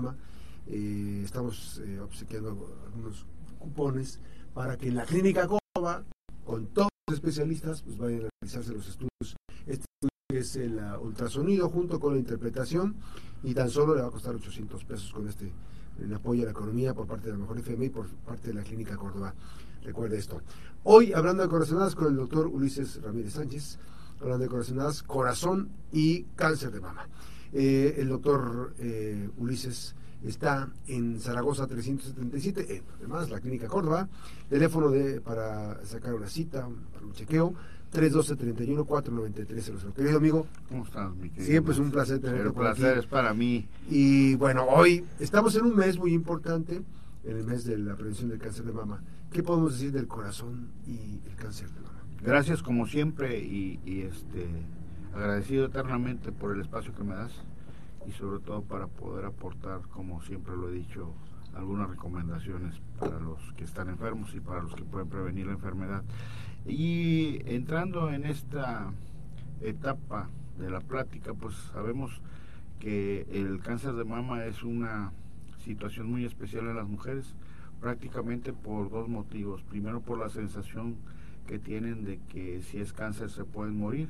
mama. Eh, estamos eh, obsequiando algunos cupones para que en la clínica Córdoba, con todos los especialistas, pues vayan a realizarse los estudios. Este estudio es el uh, ultrasonido junto con la interpretación y tan solo le va a costar 800 pesos con este en apoyo a la economía por parte de la Mejor FM y por parte de la Clínica Córdoba. Recuerde esto. Hoy, hablando de corazonadas con el doctor Ulises Ramírez Sánchez, hablando de corazonadas, corazón y cáncer de mama. Eh, el doctor eh, Ulises está en Zaragoza 377, eh, además la Clínica Córdoba, teléfono de, para sacar una cita, para un chequeo, 312-31-493. Querido amigo, ¿cómo estás, mi querido? Siempre es un placer tenerte El placer es para mí. Y bueno, hoy estamos en un mes muy importante, en el mes de la prevención del cáncer de mama. ¿Qué podemos decir del corazón y el cáncer de mama? Gracias como siempre y, y este agradecido eternamente por el espacio que me das y sobre todo para poder aportar, como siempre lo he dicho, algunas recomendaciones para los que están enfermos y para los que pueden prevenir la enfermedad. Y entrando en esta etapa de la plática, pues sabemos que el cáncer de mama es una situación muy especial en las mujeres, prácticamente por dos motivos. Primero por la sensación que tienen de que si es cáncer se pueden morir,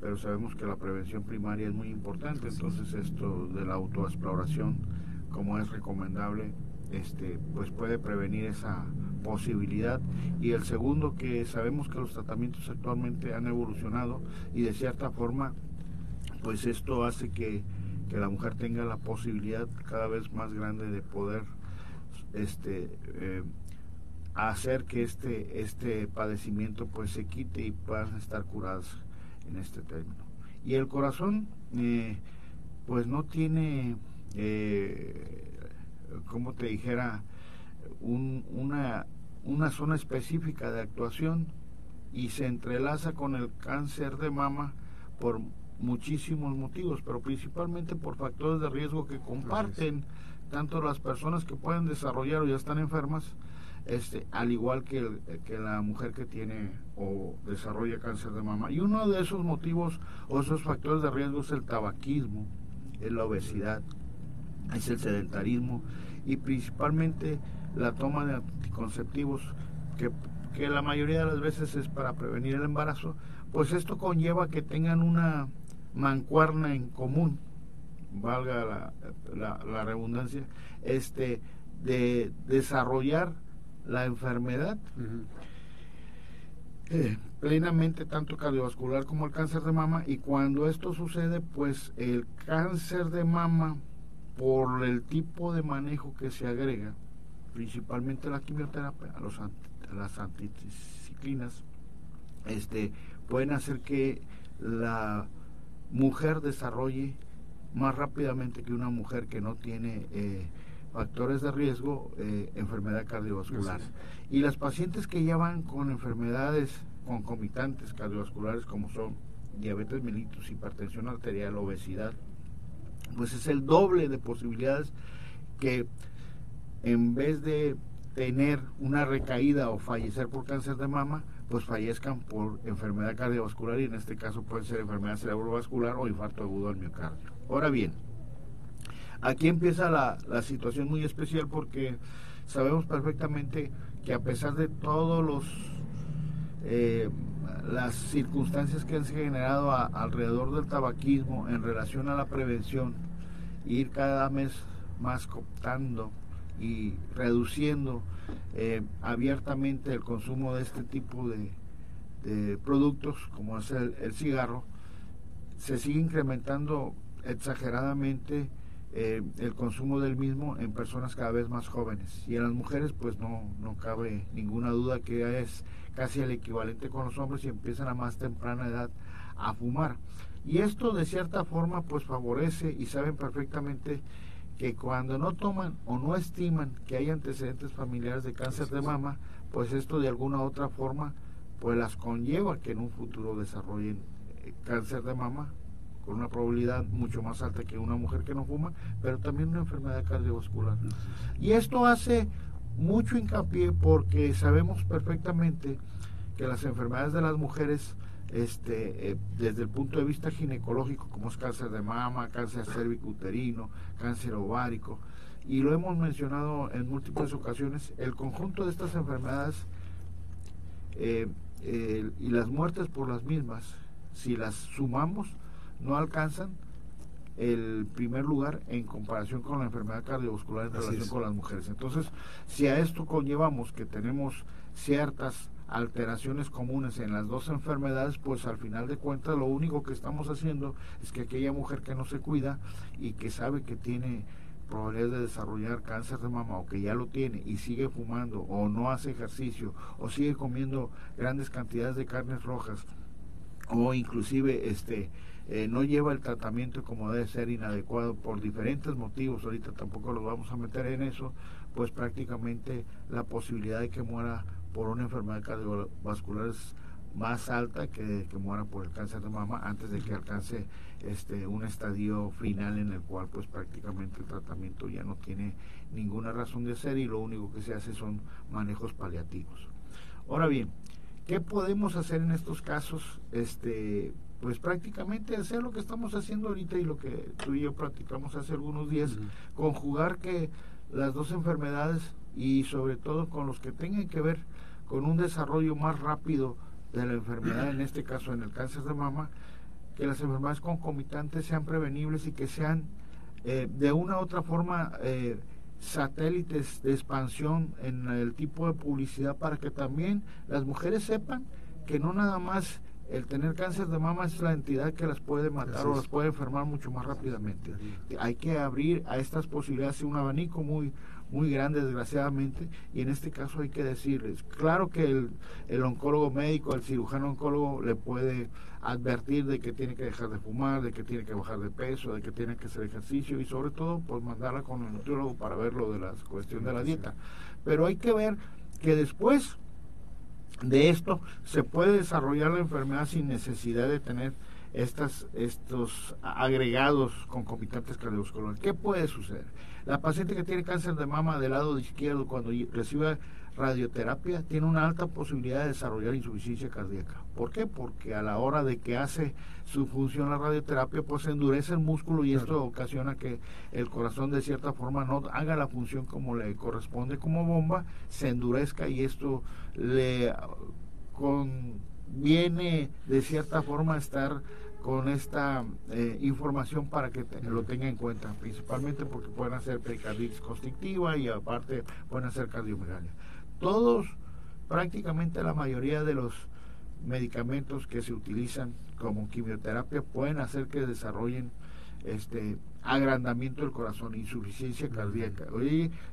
pero sabemos que la prevención primaria es muy importante, entonces esto de la autoexploración, como es recomendable, este, pues puede prevenir esa posibilidad. Y el segundo, que sabemos que los tratamientos actualmente han evolucionado y de cierta forma, pues esto hace que, que la mujer tenga la posibilidad cada vez más grande de poder este, eh, hacer que este, este padecimiento pues se quite y puedan estar curadas en este término. Y el corazón, eh, pues no tiene, eh, como te dijera, un, una, una zona específica de actuación y se entrelaza con el cáncer de mama por muchísimos motivos, pero principalmente por factores de riesgo que comparten tanto las personas que pueden desarrollar o ya están enfermas, este, al igual que, que la mujer que tiene o desarrolla cáncer de mama. Y uno de esos motivos o esos factores de riesgo es el tabaquismo, es la obesidad, es el sedentarismo y principalmente la toma de anticonceptivos, que, que la mayoría de las veces es para prevenir el embarazo, pues esto conlleva que tengan una mancuerna en común, valga la, la, redundancia, este, de desarrollar la enfermedad eh, plenamente tanto cardiovascular como el cáncer de mama y cuando esto sucede pues el cáncer de mama por el tipo de manejo que se agrega principalmente la quimioterapia a, los, a las anticiclinas este pueden hacer que la mujer desarrolle más rápidamente que una mujer que no tiene eh, factores de riesgo, eh, enfermedad cardiovascular. Y las pacientes que ya van con enfermedades concomitantes cardiovasculares como son diabetes mellitus, hipertensión arterial, obesidad, pues es el doble de posibilidades que en vez de tener una recaída o fallecer por cáncer de mama, pues fallezcan por enfermedad cardiovascular y en este caso puede ser enfermedad cerebrovascular o infarto agudo al miocardio. Ahora bien, aquí empieza la, la situación muy especial porque sabemos perfectamente que a pesar de todos los eh, las circunstancias que han generado alrededor del tabaquismo en relación a la prevención, ir cada mes más cooptando y reduciendo eh, abiertamente el consumo de este tipo de, productos, como es el, cigarro, se sigue incrementando exageradamente eh, el consumo del mismo en personas cada vez más jóvenes. Y en las mujeres, pues no, no cabe ninguna duda que es casi el equivalente con los hombres y empiezan a más temprana edad a fumar. Y esto de cierta forma pues favorece y saben perfectamente que cuando no toman o no estiman que hay antecedentes familiares de cáncer de mama, pues esto de alguna otra forma pues las conlleva que en un futuro desarrollen eh, cáncer de mama con una probabilidad mucho más alta que una mujer que no fuma, pero también una enfermedad cardiovascular. Y esto hace mucho hincapié porque sabemos perfectamente que las enfermedades de las mujeres este, eh, desde el punto de vista ginecológico, como es cáncer de mama, cáncer cérvico-uterino, cáncer ovárico, y lo hemos mencionado en múltiples ocasiones, el conjunto de estas enfermedades eh, y las muertes por las mismas, si las sumamos, no alcanzan el primer lugar en comparación con la enfermedad cardiovascular en relación con las mujeres. Entonces, si a esto conllevamos que tenemos ciertas alteraciones comunes en las dos enfermedades, pues al final de cuentas lo único que estamos haciendo es que aquella mujer que no se cuida y que sabe que tiene probabilidad de desarrollar cáncer de mama o que ya lo tiene y sigue fumando o no hace ejercicio o sigue comiendo grandes cantidades de carnes rojas o inclusive este eh, no lleva el tratamiento como debe ser inadecuado por diferentes motivos, ahorita tampoco los vamos a meter en eso, pues prácticamente la posibilidad de que muera por una enfermedad cardiovascular es más alta que, que muera por el cáncer de mama antes de que alcance este un estadio final en el cual pues prácticamente el tratamiento ya no tiene ninguna razón de ser y lo único que se hace son manejos paliativos. Ahora bien, ¿qué podemos hacer en estos casos? Este pues prácticamente hacer lo que estamos haciendo ahorita y lo que tú y yo practicamos hace algunos días, conjugar que las dos enfermedades y sobre todo con los que tengan que ver con un desarrollo más rápido de la enfermedad, en este caso en el cáncer de mama, que las enfermedades concomitantes sean prevenibles y que sean eh, de una u otra forma eh, satélites de expansión en el tipo de publicidad para que también las mujeres sepan que no nada más el tener cáncer de mama es la entidad que las puede matar o las puede enfermar mucho más rápidamente. Hay que abrir a estas posibilidades un abanico muy muy grande desgraciadamente y en este caso hay que decirles, claro que el, el oncólogo médico, el cirujano oncólogo le puede advertir de que tiene que dejar de fumar, de que tiene que bajar de peso, de que tiene que hacer ejercicio y sobre todo pues mandarla con el nutriólogo para ver lo de la cuestión de la dieta. Pero hay que ver que después de esto se puede desarrollar la enfermedad sin necesidad de tener estas, estos agregados concomitantes cardiovasculares. ¿Qué puede suceder? La paciente que tiene cáncer de mama del lado izquierdo cuando recibe radioterapia tiene una alta posibilidad de desarrollar insuficiencia cardíaca. ¿Por qué? Porque a la hora de que hace su función la radioterapia, pues se endurece el músculo y esto ocasiona que el corazón de cierta forma no haga la función como le corresponde como bomba, se endurezca y esto le conviene de cierta forma estar con esta eh, información para que lo tenga en cuenta, principalmente porque pueden hacer pericarditis constrictiva y aparte pueden hacer cardiomegalia. Todos, prácticamente la mayoría de los medicamentos que se utilizan como quimioterapia pueden hacer que desarrollen este agrandamiento del corazón, insuficiencia cardíaca.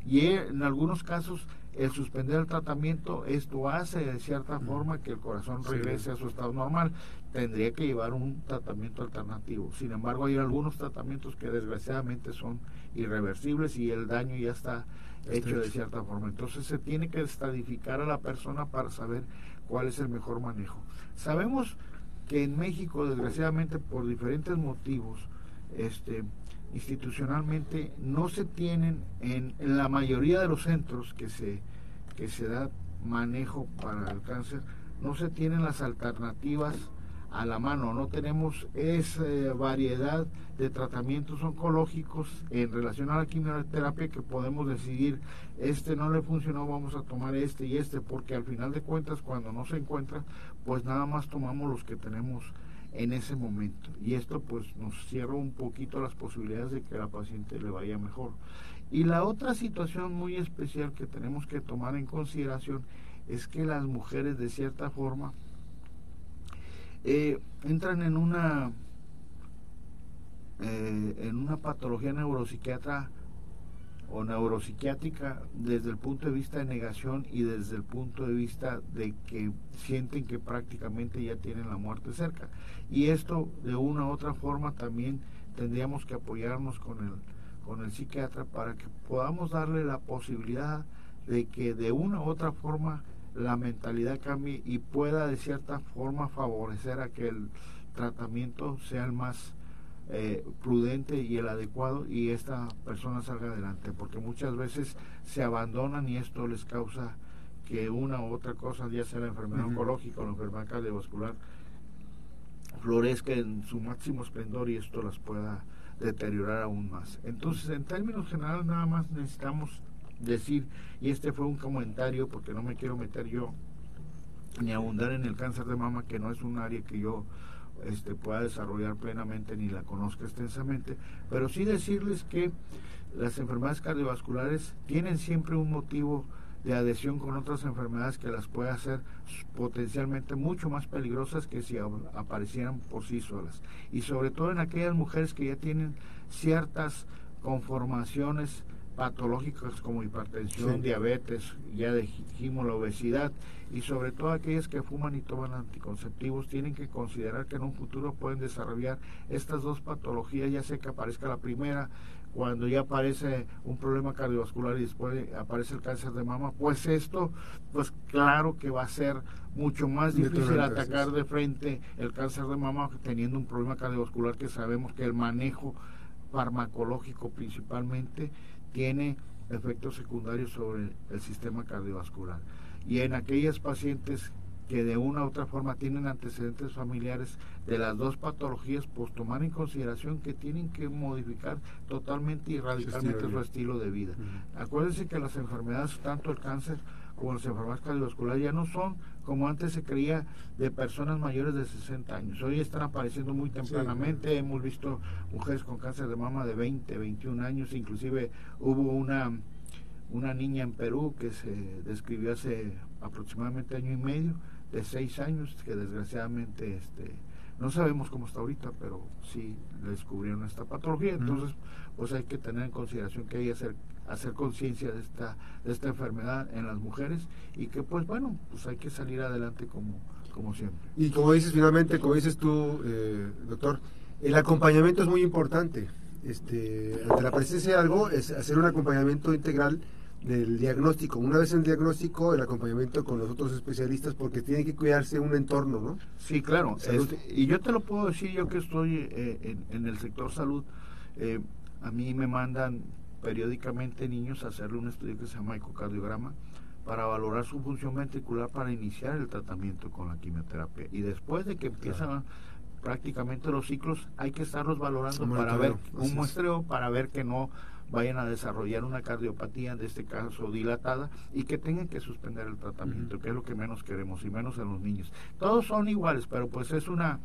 y en algunos casos el suspender el tratamiento, esto hace de cierta forma que el corazón regrese a su estado normal. Tendría que llevar un tratamiento alternativo. Sin embargo, hay algunos tratamientos que desgraciadamente son irreversibles y el daño ya está hecho de cierta forma. Entonces se tiene que estadificar a la persona para saber cuál es el mejor manejo. Sabemos que en México, desgraciadamente, por diferentes motivos, este, institucionalmente no se tienen en, la mayoría de los centros que se, que se da manejo para el cáncer, no se tienen las alternativas a la mano, no tenemos esa variedad de tratamientos oncológicos en relación a la quimioterapia que podemos decidir, este no le funcionó, vamos a tomar este y este, porque al final de cuentas cuando no se encuentra, pues nada más tomamos los que tenemos en ese momento. Y esto pues nos cierra un poquito las posibilidades de que la paciente le vaya mejor. Y la otra situación muy especial que tenemos que tomar en consideración es que las mujeres de cierta forma eh, entran en una eh, en una patología neuropsiquiatra o neuropsiquiátrica desde el punto de vista de negación y desde el punto de vista de que sienten que prácticamente ya tienen la muerte cerca. Y esto de una u otra forma también tendríamos que apoyarnos con el, con el psiquiatra para que podamos darle la posibilidad de que de una u otra forma la mentalidad cambie y pueda de cierta forma favorecer a que el tratamiento sea el más eh, prudente y el adecuado y esta persona salga adelante, porque muchas veces se abandonan y esto les causa que una u otra cosa, ya sea la enfermedad oncológica o la enfermedad cardiovascular, florezca en su máximo esplendor y esto las pueda deteriorar aún más. Entonces, en términos generales, nada más necesitamos decir, y este fue un comentario porque no me quiero meter yo ni abundar en el cáncer de mama, que no es un área que yo este, pueda desarrollar plenamente ni la conozca extensamente, pero sí decirles que las enfermedades cardiovasculares tienen siempre un motivo de adhesión con otras enfermedades que las puede hacer potencialmente mucho más peligrosas que si aparecieran por sí solas. Y sobre todo en aquellas mujeres que ya tienen ciertas conformaciones patológicas como hipertensión, diabetes, ya dijimos la obesidad, y sobre todo aquellas que fuman y toman anticonceptivos, tienen que considerar que en un futuro pueden desarrollar estas dos patologías, ya sea que aparezca la primera, cuando ya aparece un problema cardiovascular y después aparece el cáncer de mama, pues esto, pues claro que va a ser mucho más difícil atacar de frente el cáncer de mama teniendo un problema cardiovascular que sabemos que el manejo farmacológico principalmente tiene efectos secundarios sobre el sistema cardiovascular. Y en aquellas pacientes que de una u otra forma tienen antecedentes familiares de las dos patologías, pues tomar en consideración que tienen que modificar totalmente y radicalmente su estilo de vida. Acuérdense que las enfermedades, tanto el cáncer como las enfermedades cardiovasculares, ya no son como antes se creía de personas mayores de 60 años. Hoy están apareciendo muy tempranamente. Hemos visto mujeres con cáncer de mama de 20, 21 años. Inclusive hubo una, una niña en Perú que se describió hace aproximadamente año y medio, de 6 años, que desgraciadamente este, no sabemos cómo está ahorita, pero sí descubrieron esta patología. Entonces, pues hay que tener en consideración que hay que hacer conciencia de esta, de esta enfermedad en las mujeres y que pues bueno, pues hay que salir adelante como, como siempre. Y como dices finalmente, como dices tú, eh, doctor, el acompañamiento es muy importante. Este, ante la presencia de algo, es hacer un acompañamiento integral del diagnóstico. Una vez el diagnóstico, el acompañamiento con los otros especialistas, porque tiene que cuidarse un entorno, ¿no? Sí, claro. Este, y yo te lo puedo decir, yo que estoy eh, en, en, el sector salud, eh, a mí me mandan periódicamente niños a hacerle un estudio que se llama ecocardiograma para valorar su función ventricular para iniciar el tratamiento con la quimioterapia. Y después de que empiezan prácticamente los ciclos, hay que estarlos valorando para ver un muestreo para ver que no vayan a desarrollar una cardiopatía, de este caso dilatada, y que tengan que suspender el tratamiento, que es lo que menos queremos, y menos en los niños. Todos son iguales, pero pues es una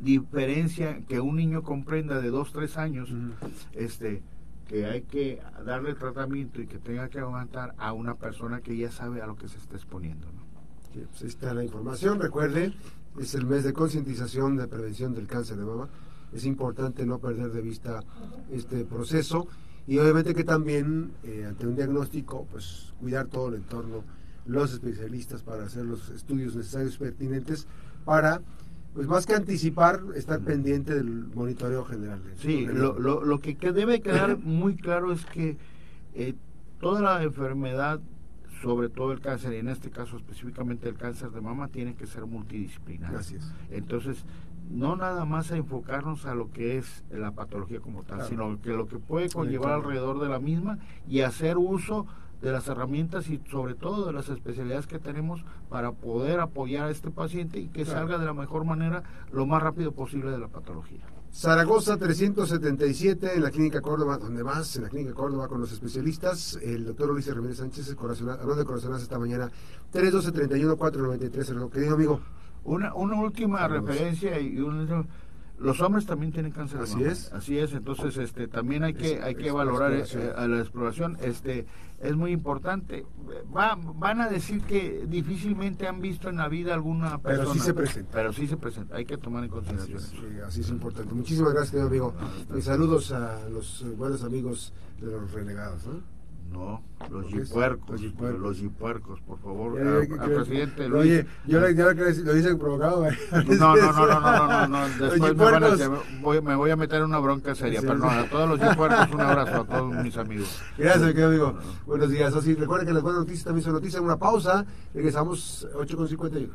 diferencia que un niño comprenda de dos, tres años, este que hay que darle tratamiento y que tenga que aguantar a una persona que ya sabe a lo que se está exponiendo. ¿no? Pues ahí está la información. Recuerde, es el mes de concientización de prevención del cáncer de mama. Es importante no perder de vista este proceso y obviamente que también eh, ante un diagnóstico, pues cuidar todo el entorno, los especialistas para hacer los estudios necesarios pertinentes para pues más que anticipar, estar pendiente del monitoreo general. Sí, lo, lo, lo, que debe quedar muy claro es que eh, toda la enfermedad, sobre todo el cáncer, y en este caso específicamente el cáncer de mama, tiene que ser multidisciplinar. Gracias. Entonces, no nada más a enfocarnos a lo que es la patología como tal, sino que lo que puede conllevar alrededor de la misma y hacer uso de las herramientas y sobre todo de las especialidades que tenemos para poder apoyar a este paciente y que salga de la mejor manera lo más rápido posible de la patología. Zaragoza 377 en la Clínica Córdoba, donde más, en la Clínica Córdoba con los especialistas, el doctor Ulises Ramírez Sánchez, hablando de corazonadas esta mañana, 312 31 493 querido amigo. Una, una última referencia y un los hombres también tienen cáncer así es. Así es entonces este también hay que hay que valorar eh, a la exploración este es muy importante. Va, van a decir que difícilmente han visto en la vida alguna persona pero sí se presenta. Pero sí se presenta hay que tomar en consideración así es, así es importante. Muchísimas gracias amigo y saludos a los buenos amigos de los renegados ¿no? No, los jipuercos, los jipuercos, por favor, al presidente Oye, yo, le, lo hice provocado. No, no, no, no, no, no, no, después me, van a, voy, me voy a meter en una bronca seria, pero no, a todos los jipuercos un abrazo a todos mis amigos. Gracias, querido amigo. Buenos días, así, recuerden que las buenas noticias también son noticias, una pausa, regresamos 8.51.